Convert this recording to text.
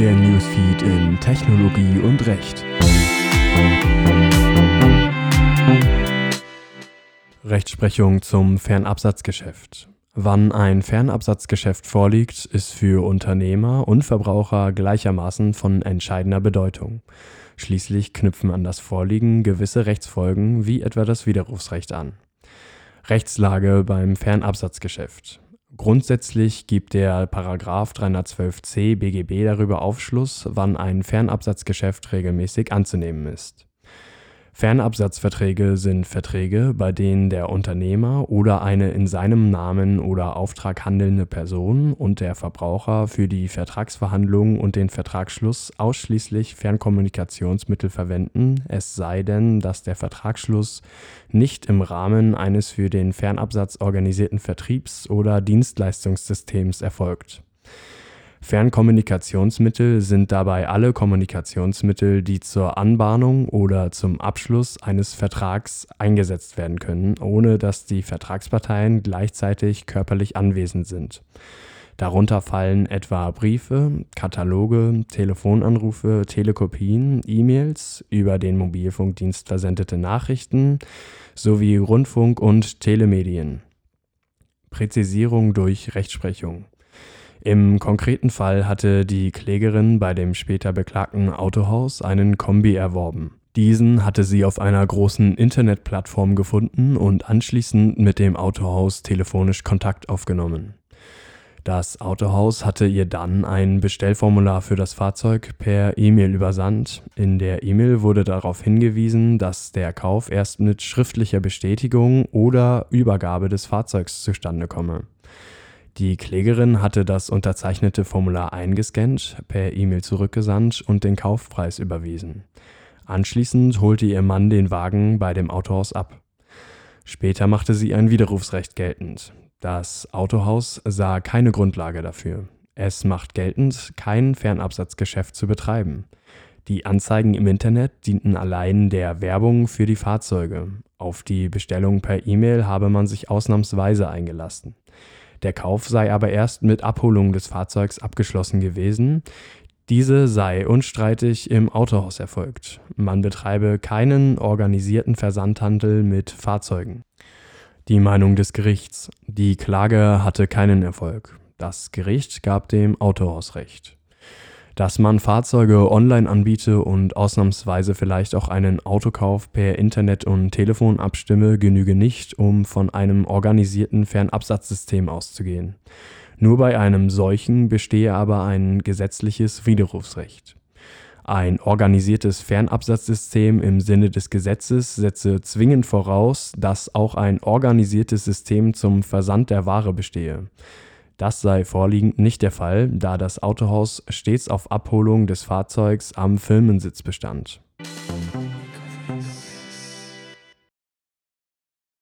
Der Newsfeed in Technologie und Recht. Rechtsprechung zum Fernabsatzgeschäft. Wann ein Fernabsatzgeschäft vorliegt, ist für Unternehmer und Verbraucher gleichermaßen von entscheidender Bedeutung. Schließlich knüpfen an das Vorliegen gewisse Rechtsfolgen wie etwa das Widerrufsrecht an. Rechtslage beim Fernabsatzgeschäft. Grundsätzlich gibt der Paragraph 312c BGB darüber Aufschluss, wann ein Fernabsatzgeschäft regelmäßig anzunehmen ist Fernabsatzverträge sind Verträge, bei denen der Unternehmer oder eine in seinem Namen oder Auftrag handelnde Person und der Verbraucher für die Vertragsverhandlungen und den Vertragsschluss ausschließlich Fernkommunikationsmittel verwenden, es sei denn, dass der Vertragsschluss nicht im Rahmen eines für den Fernabsatz organisierten Vertriebs oder Dienstleistungssystems erfolgt Fernkommunikationsmittel sind dabei alle Kommunikationsmittel, die zur Anbahnung oder zum Abschluss eines Vertrags eingesetzt werden können, ohne dass die Vertragsparteien gleichzeitig körperlich anwesend sind. Darunter fallen etwa Briefe, Kataloge, Telefonanrufe, Telekopien, E-Mails, über den Mobilfunkdienst versendete Nachrichten sowie Rundfunk und Telemedien. Präzisierung durch Rechtsprechung im konkreten Fall hatte die Klägerin bei dem später beklagten Autohaus einen Kombi erworben. Diesen hatte sie auf einer großen Internetplattform gefunden und anschließend mit dem Autohaus telefonisch Kontakt aufgenommen. Das Autohaus hatte ihr dann ein Bestellformular für das Fahrzeug per E-Mail übersandt. In der E-Mail wurde darauf hingewiesen, dass der Kauf erst mit schriftlicher Bestätigung oder Übergabe des Fahrzeugs zustande komme. Die Klägerin hatte das unterzeichnete Formular eingescannt, per E-Mail zurückgesandt und den Kaufpreis überwiesen. Anschließend holte ihr Mann den Wagen bei dem Autohaus ab. Später machte sie ein Widerrufsrecht geltend. Das Autohaus sah keine Grundlage dafür. Es macht geltend, kein Fernabsatzgeschäft zu betreiben. Die Anzeigen im Internet dienten allein der Werbung für die Fahrzeuge. Auf die Bestellung per E-Mail habe man sich ausnahmsweise eingelassen. Der Kauf sei aber erst mit Abholung des Fahrzeugs abgeschlossen gewesen. Diese sei unstreitig im Autohaus erfolgt. Man betreibe keinen organisierten Versandhandel mit Fahrzeugen. Die Meinung des Gerichts. Die Klage hatte keinen Erfolg. Das Gericht gab dem Autohaus Recht dass man Fahrzeuge online anbiete und ausnahmsweise vielleicht auch einen Autokauf per Internet und Telefon abstimme, genüge nicht, um von einem organisierten Fernabsatzsystem auszugehen. Nur bei einem solchen bestehe aber ein gesetzliches Widerrufsrecht. Ein organisiertes Fernabsatzsystem im Sinne des Gesetzes setze zwingend voraus, dass auch ein organisiertes System zum Versand der Ware bestehe. Das sei vorliegend nicht der Fall, da das Autohaus stets auf Abholung des Fahrzeugs am Firmensitz bestand.